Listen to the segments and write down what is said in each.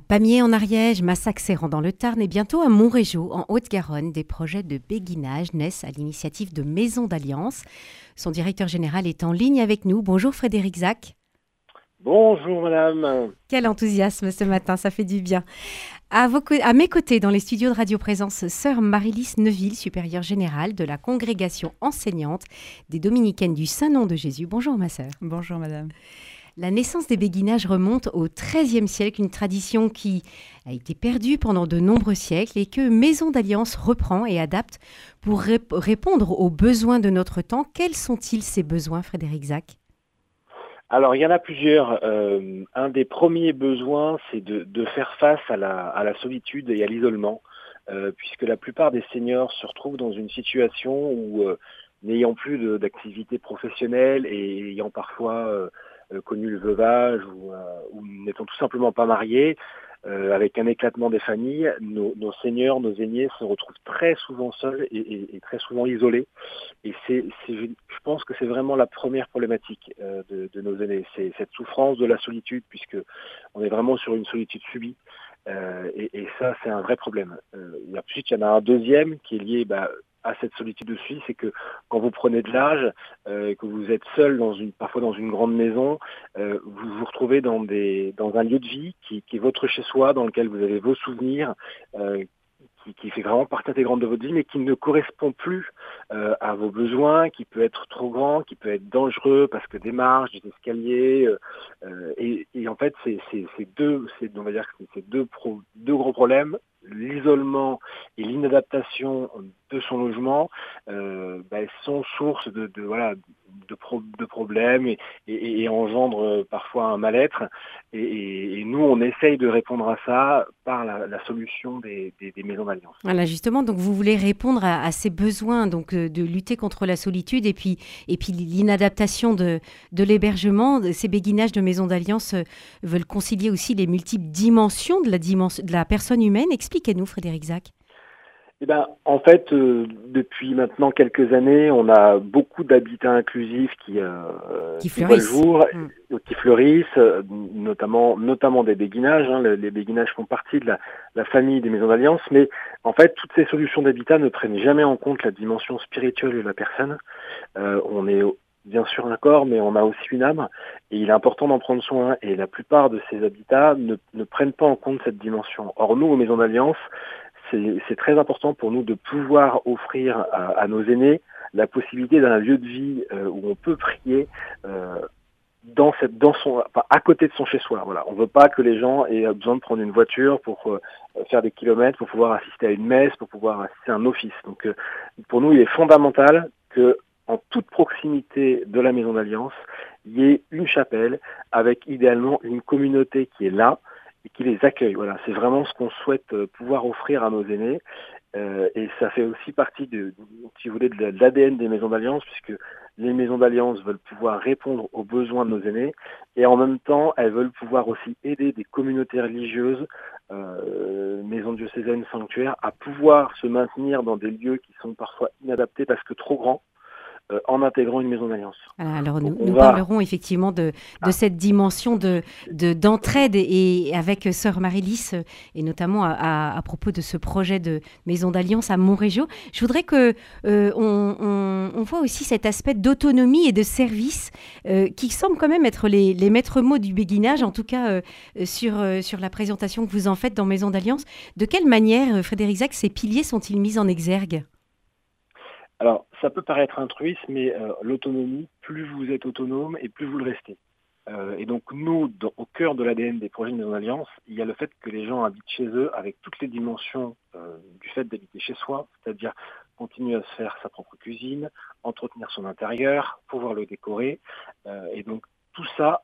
À Pamiers en Ariège, Massac-Serrand dans le Tarn et bientôt à Montrégeau en Haute-Garonne, des projets de béguinage naissent à l'initiative de Maison d'Alliance. Son directeur général est en ligne avec nous. Bonjour Frédéric Zac. Bonjour madame. Quel enthousiasme ce matin, ça fait du bien. À, à mes côtés, dans les studios de Radio Présence, sœur Marilys Neuville, supérieure générale de la congrégation enseignante des Dominicaines du Saint-Nom de Jésus. Bonjour ma sœur. Bonjour madame. La naissance des béguinages remonte au XIIIe siècle, une tradition qui a été perdue pendant de nombreux siècles et que Maison d'Alliance reprend et adapte pour répondre aux besoins de notre temps. Quels sont-ils ces besoins, Frédéric Zac? Alors il y en a plusieurs. Euh, un des premiers besoins, c'est de, faire face à la, solitude et à l'isolement, euh, puisque la plupart des seniors se retrouvent dans une situation où, euh, n'ayant plus d'activité professionnelle et ayant parfois connu le veuvage ou, euh, ou n'étant tout simplement pas mariés, euh, avec un éclatement des familles, nos, seigneurs, nos aînés se retrouvent très souvent seuls et, très souvent isolés. Et c'est, je pense que c'est vraiment la première problématique de, nos aînés, c'est cette souffrance de la solitude, puisque on est vraiment sur une solitude subie. et, ça, c'est un vrai problème. ensuite, il y en a un deuxième qui est lié bah, à cette solitude aussi, c'est que quand vous prenez de l'âge, euh, que vous êtes seul dans une, parfois dans une grande maison, euh, vous vous retrouvez dans des, dans un lieu de vie qui, qui est votre chez-soi, dans lequel vous avez vos souvenirs, euh, qui, fait vraiment partie intégrante de votre vie, mais qui ne correspond plus euh, à vos besoins, qui peut être trop grand, qui peut être dangereux parce que des marches, des escaliers, euh, euh, et, et, en fait, c'est deux, on va dire c'est deux, deux gros problèmes. L'isolement et l'inadaptation de son logement euh, bah, sont source de, problèmes et, et, et, engendrent parfois un mal-être et, nous on essaye de répondre à ça par la, solution des, maisons d'alliance. Voilà justement donc vous voulez répondre à, ces besoins donc euh, de lutter contre la solitude et puis l'inadaptation de, l'hébergement ces béguinages de maisons d'alliance euh, veulent concilier aussi les multiples dimensions de la de la personne humaine Expliquez-nous, Frédéric Zac. Eh ben, en fait, euh, depuis maintenant quelques années, on a beaucoup d'habitats inclusifs qui, euh, qui fleurissent, jour, mm. qui fleurissent euh, notamment, notamment des béguinages. Hein. Les, béguinages font partie de la, la famille des maisons d'alliance, mais en fait, toutes ces solutions d'habitat ne prennent jamais en compte la dimension spirituelle de la personne. on est bien sûr un corps, mais on a aussi une âme, et il est important d'en prendre soin. Et la plupart de ces habitats ne, ne prennent pas en compte cette dimension. Or, nous, aux Maisons d'Alliance, c'est très important pour nous de pouvoir offrir à, nos aînés la possibilité d'un lieu de vie euh, où on peut prier euh, dans cette, dans son, à côté de son chez-soi. Voilà, on veut pas que les gens aient besoin de prendre une voiture pour euh, faire des kilomètres, pour pouvoir assister à une messe, pour pouvoir assister à un office. Donc, pour nous, il est fondamental que en toute proximité de la maison d'alliance, il y ait une chapelle avec idéalement une communauté qui est là et qui les accueille. Voilà, c'est vraiment ce qu'on souhaite euh, pouvoir offrir à nos aînés. Euh, et ça fait aussi partie de, si vous voulez, de l'ADN des maisons d'alliance, puisque les maisons d'alliance veulent pouvoir répondre aux besoins de nos aînés, et en même temps, elles veulent pouvoir aussi aider des communautés religieuses, euh, maisons diocésaines, sanctuaires, à pouvoir se maintenir dans des lieux qui sont parfois inadaptés parce que trop grands, en intégrant une maison d'alliance. Alors, nous, parlerons effectivement de, ah. cette dimension de, d'entraide et, avec Sœur Marie-Lys euh, et notamment à, propos de ce projet de maison d'alliance à Montrégeau. Je voudrais que euh, on, voit aussi cet aspect d'autonomie et de service qui semble quand même être les, maîtres mots du béguinage, en tout cas sur, sur la présentation que vous en faites dans Maison d'alliance. De quelle manière, Frédéric Zac, ces piliers sont-ils mis en exergue? Alors, ça peut paraître intruiste, mais euh, l'autonomie, plus vous êtes autonome et plus vous le restez. Euh, et donc nous, au cœur de l'ADN des projets de Maison Alliance, il y a le fait que les gens habitent chez eux avec toutes les dimensions euh, du fait d'habiter chez soi, c'est-à-dire continuer à se faire sa propre cuisine, entretenir son intérieur, pouvoir le décorer. et donc tout ça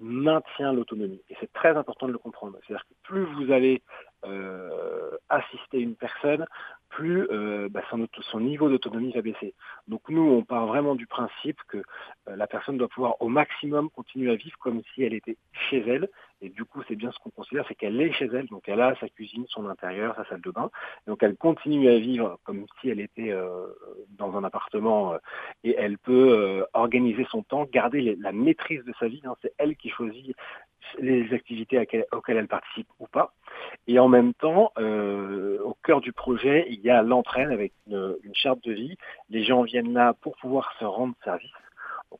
maintient l'autonomie. Et c'est très important de le comprendre. C'est-à-dire que plus vous allez assister une personne, plus euh, bah, son, niveau d'autonomie va baisser. Donc nous, on part vraiment du principe que euh, la personne doit pouvoir au maximum continuer à vivre comme si elle était chez elle. Et du coup, c'est bien ce qu'on considère, c'est qu'elle est chez elle, donc elle a sa cuisine, son intérieur, sa salle de bain. Donc elle continue à vivre comme si elle était euh, dans un appartement et elle peut organiser son temps, garder la maîtrise de sa vie. Hein. C'est elle qui choisit les activités auxquelles elles participent ou pas. Et en même temps, euh, au cœur du projet, il y a l'entraîne avec une, charte de vie. Les gens viennent là pour pouvoir se rendre service.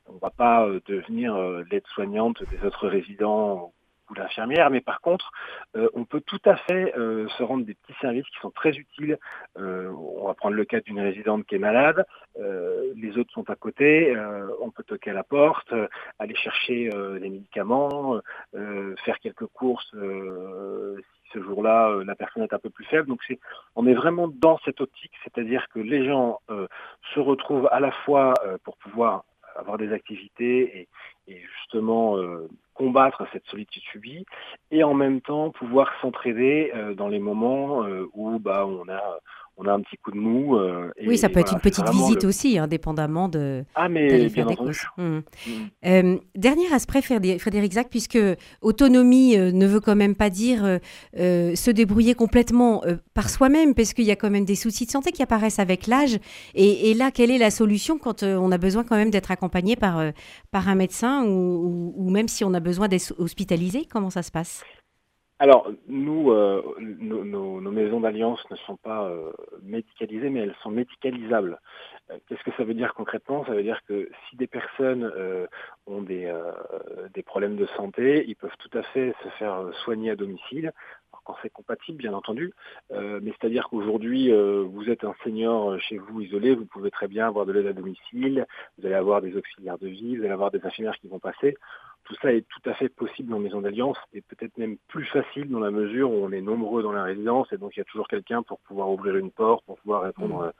on ne va pas euh, devenir euh, l'aide-soignante des autres résidents ou l'infirmière, mais par contre, on peut tout à fait se rendre des petits services qui sont très utiles. on va prendre le cas d'une résidente qui est malade, les autres sont à côté, on peut toquer à la porte, aller chercher les médicaments, faire quelques courses ce jour-là, euh, la personne est un peu plus faible. Donc c'est, on est vraiment dans cette optique, c'est-à-dire que les gens euh, se retrouvent à la fois euh, pour pouvoir avoir des activités et, justement combattre cette solitude subie, et en même temps pouvoir s'entraider dans les moments où bah, on a on a un petit coup de mou. Euh, oui, ça peut être une petite visite aussi, indépendamment de. Ah, mais bien entendu. Mmh. Mmh. Euh, dernier aspect, Frédéric Zac, puisque autonomie euh, ne veut quand même pas dire se débrouiller complètement par soi-même, parce qu'il y a quand même des soucis de santé qui apparaissent avec l'âge. Et, là, quelle est la solution quand on a besoin quand même d'être accompagné par, par un médecin ou, ou même si on a besoin d'être hospitalisé Comment ça se passe? Alors, nous, euh, nos, maisons d'alliance ne sont pas euh, médicalisées, mais elles sont médicalisables. Euh, qu'est-ce que ça veut dire concrètement? Ça veut dire que si des personnes ont des, des problèmes de santé, ils peuvent tout à fait se faire soigner à domicile quand c'est compatible, bien entendu. mais c'est-à-dire qu'aujourd'hui, vous êtes un senior chez vous isolé, vous pouvez très bien avoir de l'aide à domicile, vous allez avoir des auxiliaires de vie, vous allez avoir des infirmières qui vont passer. Tout ça est tout à fait possible en maison d'alliance et peut-être même plus facile dans la mesure où on est nombreux dans la résidence et donc il y a toujours quelqu'un pour pouvoir ouvrir une porte, pour pouvoir répondre mmh. à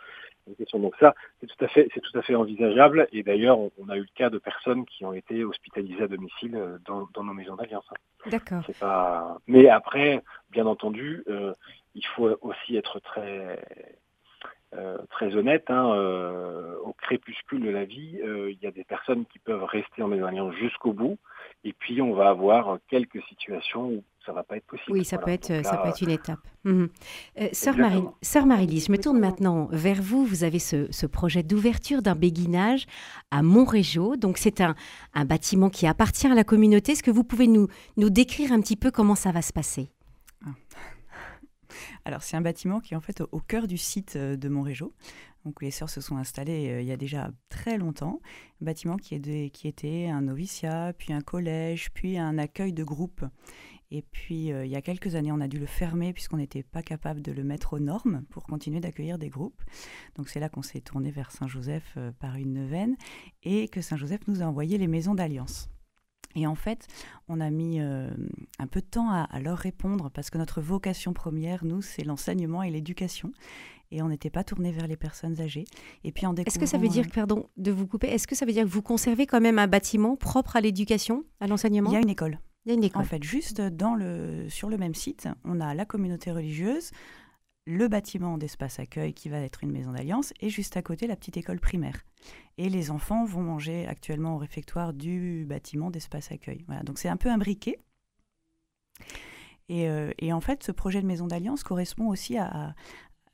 une question. Donc ça, c'est tout à fait, c'est tout à fait envisageable. Et d'ailleurs, on, a eu le cas de personnes qui ont été hospitalisées à domicile euh, dans, nos maisons d'alliance. D'accord. Pas... Mais après, bien entendu, euh, il faut aussi être très euh, très honnête, hein, euh, au crépuscule de la vie, euh, il y a des personnes qui peuvent rester en maison jusqu'au bout, et puis on va avoir quelques situations où ça va pas être possible. Oui, ça peut être, ça peut être une étape. Mhm. Sœur Marie, Sœur Marie-Lise, je me tourne maintenant vers vous. Vous avez ce, projet d'ouverture d'un béguinage à Montrégeau. Donc c'est un, un bâtiment qui appartient à la communauté. Est-ce que vous pouvez nous, nous décrire un petit peu comment ça va se passer? Ah. Alors, c'est un bâtiment qui est en fait au, cœur du site euh, de Montrégeau. Donc, les sœurs se sont installées euh, il y a déjà très longtemps. Un bâtiment qui, qui était un noviciat, puis un collège, puis un accueil de groupe. Et puis, euh, il y a quelques années, on a dû le fermer puisqu'on n'était pas capable de le mettre aux normes pour continuer d'accueillir des groupes. Donc, c'est là qu'on s'est tourné vers Saint-Joseph par une neuvaine et que Saint-Joseph nous a envoyé les maisons d'alliance. Et en fait, on a mis euh, un peu de temps à, leur répondre parce que notre vocation première, nous, c'est l'enseignement et l'éducation. Et on n'était pas tourné vers les personnes âgées. Et puis en Est-ce que ça veut dire, euh, pardon de vous couper, est-ce que ça veut dire que vous conservez quand même un bâtiment propre à l'éducation, à l'enseignement? Il y a une école. Il y a une école. En fait, juste dans le, sur le même site, on a la communauté religieuse, le bâtiment d'espace accueil qui va être une maison d'alliance et juste à côté la petite école primaire. Et les enfants vont manger actuellement au réfectoire du bâtiment d'espace accueil. Voilà, donc c'est un peu imbriqué. Et, euh, et, en fait, ce projet de maison d'alliance correspond aussi à,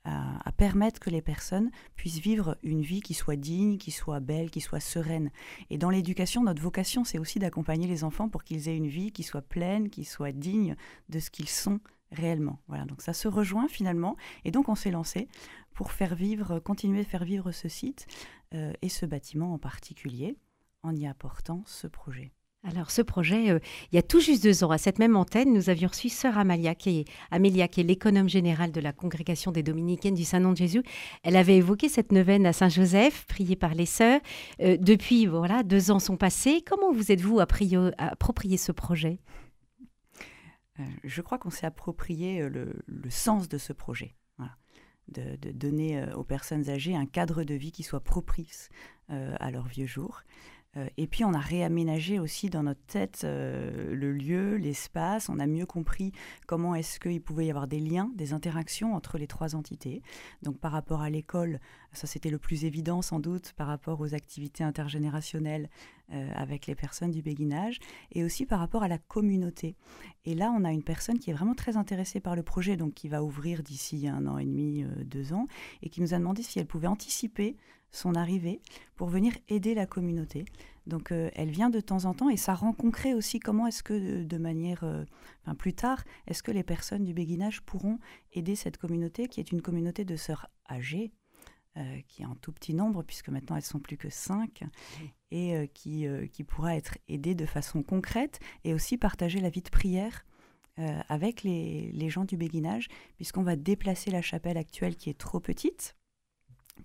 à, permettre que les personnes puissent vivre une vie qui soit digne, qui soit belle, qui soit sereine. Et dans l'éducation, notre vocation, c'est aussi d'accompagner les enfants pour qu'ils aient une vie qui soit pleine, qui soit digne de ce qu'ils sont réellement. Voilà, donc ça se rejoint finalement. Et donc on s'est lancé pour faire vivre, continuer de faire vivre ce site euh, et ce bâtiment en particulier en y apportant ce projet. Alors ce projet, euh, il y a tout juste deux ans, à cette même antenne, nous avions reçu Sœur Amalia, qui est, Amélia, qui est l'économe générale de la congrégation des dominicaines du Saint-Nom de Jésus. Elle avait évoqué cette neuvaine à Saint-Joseph, priée par les sœurs. Euh, depuis, voilà, deux ans sont passés. Comment vous êtes-vous approprié ce projet? Je crois qu'on s'est approprié le, sens de ce projet. De, donner euh, aux personnes âgées un cadre de vie qui soit propice à leurs vieux jours. Et puis on a réaménagé aussi dans notre tête le lieu, l'espace. On a mieux compris comment est-ce qu'il pouvait y avoir des liens, des interactions entre les trois entités. Donc par rapport à l'école, ça c'était le plus évident sans doute par rapport aux activités intergénérationnelles euh, avec les personnes du béguinage et aussi par rapport à la communauté. Et là, on a une personne qui est vraiment très intéressée par le projet, donc qui va ouvrir d'ici un an et demi, euh, deux ans, et qui nous a demandé si elle pouvait anticiper son arrivée pour venir aider la communauté. Donc euh, elle vient de temps en temps et ça rend concret aussi comment est-ce que de manière, enfin plus tard, est-ce que les personnes du béguinage pourront aider cette communauté qui est une communauté de sœurs âgées, euh, qui est en tout petit nombre, puisque maintenant elles sont plus que cinq, et euh, qui, euh, qui pourra être aidée de façon concrète et aussi partager la vie de prière avec les, les, gens du béguinage, puisqu'on va déplacer la chapelle actuelle qui est trop petite,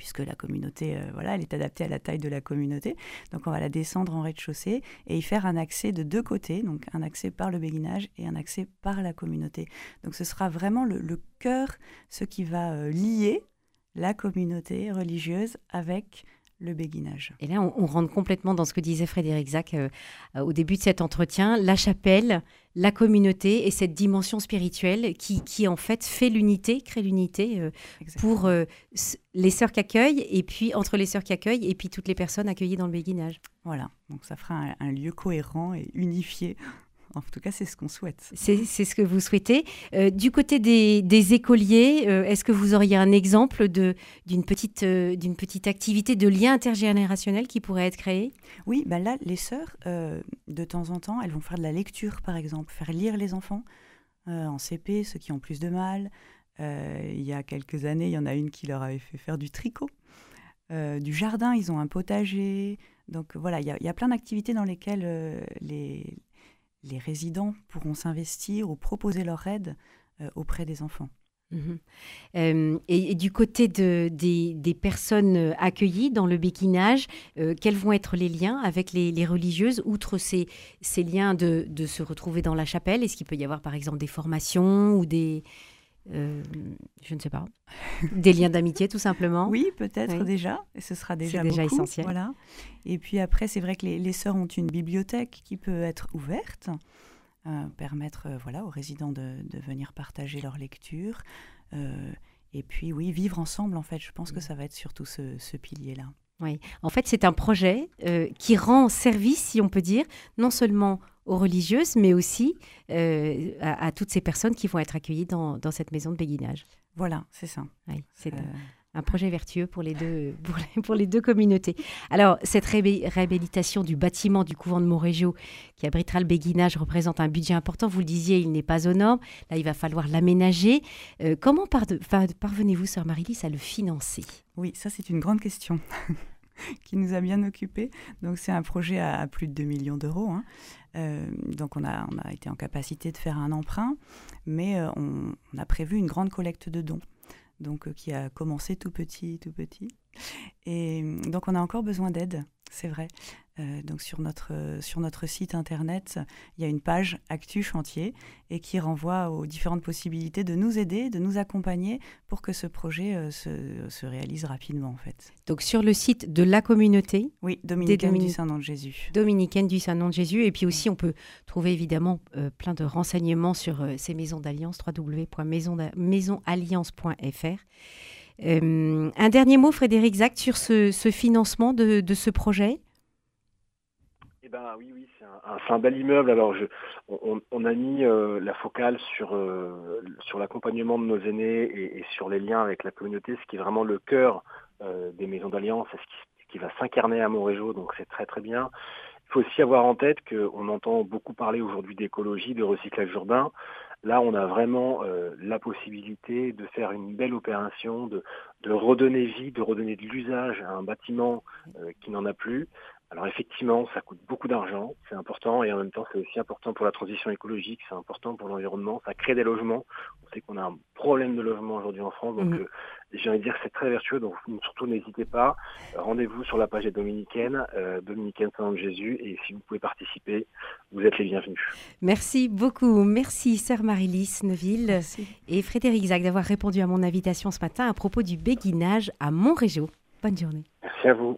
puisque la communauté, voilà, elle est adaptée à la taille de la communauté. Donc on va la descendre en rez-de-chaussée et y faire un accès de deux côtés, donc un accès par le béguinage et un accès par la communauté. Donc ce sera vraiment le, cœur, ce qui va lier la communauté religieuse avec le béguinage. Et là, on, rentre complètement dans ce que disait Frédéric Zac euh, euh, au début de cet entretien, la chapelle, la communauté et cette dimension spirituelle qui, qui en fait fait l'unité, crée l'unité euh, pour les sœurs qui accueillent et puis entre les sœurs qui accueillent et puis toutes les personnes accueillies dans le béguinage. Voilà, donc ça fera un lieu cohérent et unifié en tout cas, c'est ce qu'on souhaite. C'est ce que vous souhaitez. Euh, du côté des, écoliers, euh, est-ce que vous auriez un exemple d'une petite, euh, d'une petite activité de lien intergénérationnel qui pourrait être créée? Oui, bah là, les sœurs, de temps en temps, elles vont faire de la lecture, par exemple, faire lire les enfants en CP, ceux qui ont plus de mal. il y a quelques années, il y en a une qui leur avait fait faire du tricot. du jardin, ils ont un potager. Donc voilà, il y, a plein d'activités dans lesquelles les, les résidents pourront s'investir ou proposer leur aide euh, auprès des enfants. Mhm. Euh, et, du côté de, des, personnes accueillies dans le béquinage, euh, quels vont être les liens avec les, religieuses, outre ces, ces liens de, de, se retrouver dans la chapelle Est-ce qu'il peut y avoir par exemple des formations ou des, euh, je ne sais pas, des liens d'amitié tout simplement. Oui, peut-être déjà, et ce sera déjà, déjà essentiel. Voilà. Et puis après, c'est vrai que les, les, sœurs ont une bibliothèque qui peut être ouverte, euh, permettre euh, voilà aux résidents de, de, venir partager leur lecture. et puis oui, vivre ensemble, en fait, je pense que ça va être surtout ce, ce pilier-là. Oui, en fait, c'est un projet qui rend service, si on peut dire, non seulement aux religieuses, mais aussi euh, à, toutes ces personnes qui vont être accueillies dans, cette maison de béguinage. Voilà, c'est ça. c'est euh, un projet vertueux pour les deux, pour les, deux communautés. Alors, cette réhabilitation du bâtiment du couvent de Montrégio, qui abritera le béguinage, représente un budget important. Vous le disiez, il n'est pas aux normes. Là, il va falloir l'aménager. Euh, comment parvenez-vous, sœur Marie-Lys, à le financer? Oui, ça, c'est une grande question. qui nous a bien occupés. Donc c'est un projet à, plus de 2 millions d'euros. Hein. Euh, donc on a, été en capacité de faire un emprunt, mais euh, on, a prévu une grande collecte de dons, donc euh, qui a commencé tout petit, tout petit. Et donc on a encore besoin d'aide, c'est vrai. Euh, donc sur notre, sur notre site internet, il y a une page Actu Chantier et qui renvoie aux différentes possibilités de nous aider, de nous accompagner pour que ce projet euh, se, se, réalise rapidement en fait. Donc sur le site de la communauté Oui, Dominicaine du Saint-Nom de Jésus. Dominicaine du Saint-Nom de Jésus. Et puis aussi, on peut trouver évidemment euh, plein de renseignements sur ces maisons d'alliance, www.maisonalliance.fr. un dernier mot, Frédéric Zac, sur ce, ce financement de, de ce projet? Ben oui, oui, c'est un, bel immeuble. Alors, on, a mis euh, la focale sur, euh, sur l'accompagnement de nos aînés et, sur les liens avec la communauté, ce qui est vraiment le cœur euh, des maisons d'alliance, ce qui, va s'incarner à Montrégeau, donc c'est très très bien. Il faut aussi avoir en tête qu'on entend beaucoup parler aujourd'hui d'écologie, de recyclage urbain. Là, on a vraiment la possibilité de faire une belle opération, de redonner vie, de redonner de l'usage à un bâtiment qui n'en a plus, alors effectivement, ça coûte beaucoup d'argent, c'est important, et en même temps, c'est aussi important pour la transition écologique, c'est important pour l'environnement, ça crée des logements. On sait qu'on a un problème de logement aujourd'hui en France, donc mhm. euh, j'ai envie de dire que c'est très vertueux, donc surtout n'hésitez pas. Rendez-vous sur la page des Dominicaines, euh, Dominicaine Saint Jésus, et si vous pouvez participer, vous êtes les bienvenus. Merci beaucoup, merci sœur Marie-Lys Neuville et Frédéric Zac d'avoir répondu à mon invitation ce matin à propos du béguinage à Montrégeau. Bonne journée. Merci à vous.